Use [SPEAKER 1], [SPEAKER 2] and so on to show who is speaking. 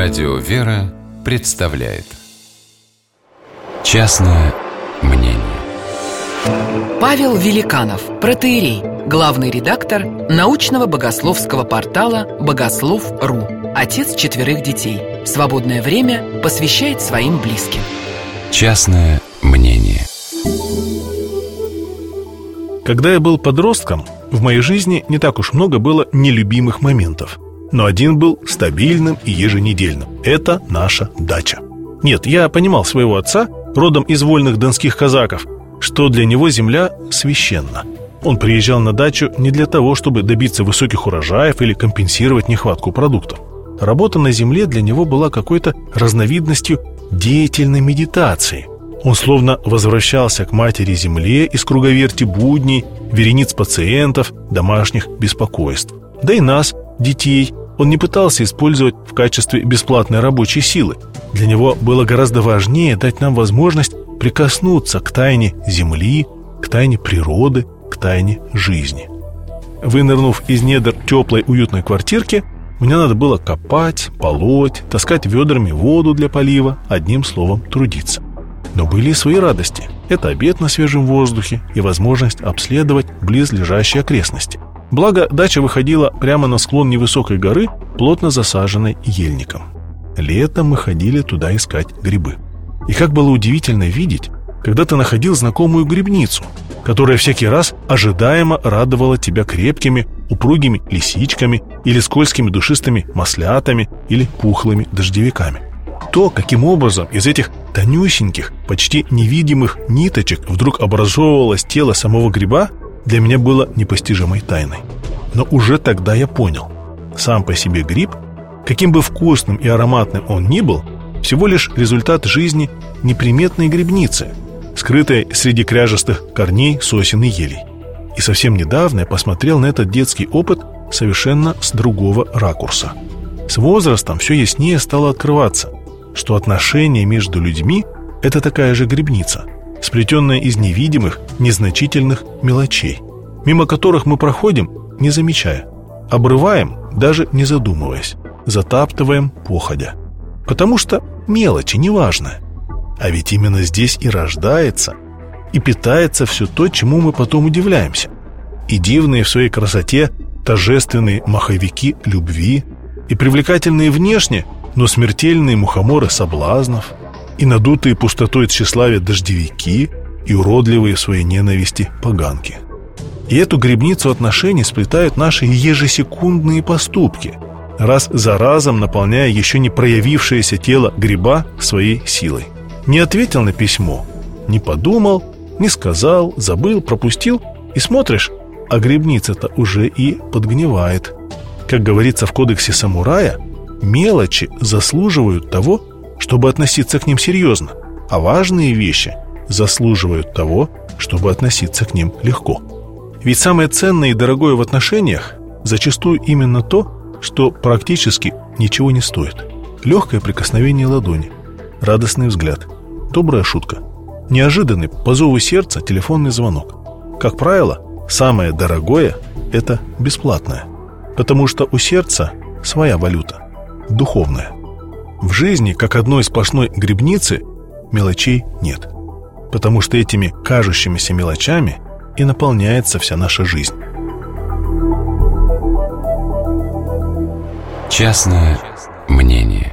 [SPEAKER 1] Радио «Вера» представляет. Частное мнение.
[SPEAKER 2] Павел Великанов, протеерей, главный редактор научного богословского портала «Богослов.ру», отец четверых детей. Свободное время посвящает своим близким.
[SPEAKER 1] Частное мнение.
[SPEAKER 3] Когда я был подростком, в моей жизни не так уж много было нелюбимых моментов – но один был стабильным и еженедельным. Это наша дача. Нет, я понимал своего отца, родом из вольных донских казаков, что для него земля священна. Он приезжал на дачу не для того, чтобы добиться высоких урожаев или компенсировать нехватку продуктов. Работа на земле для него была какой-то разновидностью деятельной медитации. Он словно возвращался к матери земле из круговерти будней, верениц пациентов, домашних беспокойств. Да и нас, детей, он не пытался использовать в качестве бесплатной рабочей силы. Для него было гораздо важнее дать нам возможность прикоснуться к тайне Земли, к тайне природы, к тайне жизни. Вынырнув из недр теплой уютной квартирки, мне надо было копать, полоть, таскать ведрами воду для полива, одним словом трудиться. Но были и свои радости. Это обед на свежем воздухе и возможность обследовать близлежащие окрестности. Благо, дача выходила прямо на склон невысокой горы, плотно засаженной ельником. Летом мы ходили туда искать грибы. И как было удивительно видеть, когда ты находил знакомую грибницу, которая всякий раз ожидаемо радовала тебя крепкими, упругими лисичками или скользкими душистыми маслятами или пухлыми дождевиками. То, каким образом из этих тонюсеньких, почти невидимых ниточек вдруг образовывалось тело самого гриба, для меня было непостижимой тайной. Но уже тогда я понял, сам по себе гриб, каким бы вкусным и ароматным он ни был, всего лишь результат жизни неприметной грибницы, скрытой среди кряжестых корней сосен и елей. И совсем недавно я посмотрел на этот детский опыт совершенно с другого ракурса. С возрастом все яснее стало открываться, что отношения между людьми – это такая же грибница – сплетенная из невидимых, незначительных мелочей, мимо которых мы проходим, не замечая, обрываем, даже не задумываясь, затаптываем походя. Потому что мелочи неважно. А ведь именно здесь и рождается, и питается все то, чему мы потом удивляемся. И дивные в своей красоте торжественные маховики любви, и привлекательные внешне, но смертельные мухоморы соблазнов – и надутые пустотой тщеславия дождевики, и уродливые в своей ненависти поганки. И эту грибницу отношений сплетают наши ежесекундные поступки, раз за разом наполняя еще не проявившееся тело гриба своей силой. Не ответил на письмо, не подумал, не сказал, забыл, пропустил, и смотришь, а грибница-то уже и подгнивает. Как говорится в кодексе самурая, мелочи заслуживают того, чтобы относиться к ним серьезно, а важные вещи заслуживают того, чтобы относиться к ним легко. Ведь самое ценное и дорогое в отношениях зачастую именно то, что практически ничего не стоит. Легкое прикосновение ладони, радостный взгляд, добрая шутка, неожиданный по зову сердца телефонный звонок. Как правило, самое дорогое – это бесплатное, потому что у сердца своя валюта, духовная. В жизни, как одной сплошной грибницы, мелочей нет. Потому что этими кажущимися мелочами и наполняется вся наша жизнь.
[SPEAKER 1] Частное мнение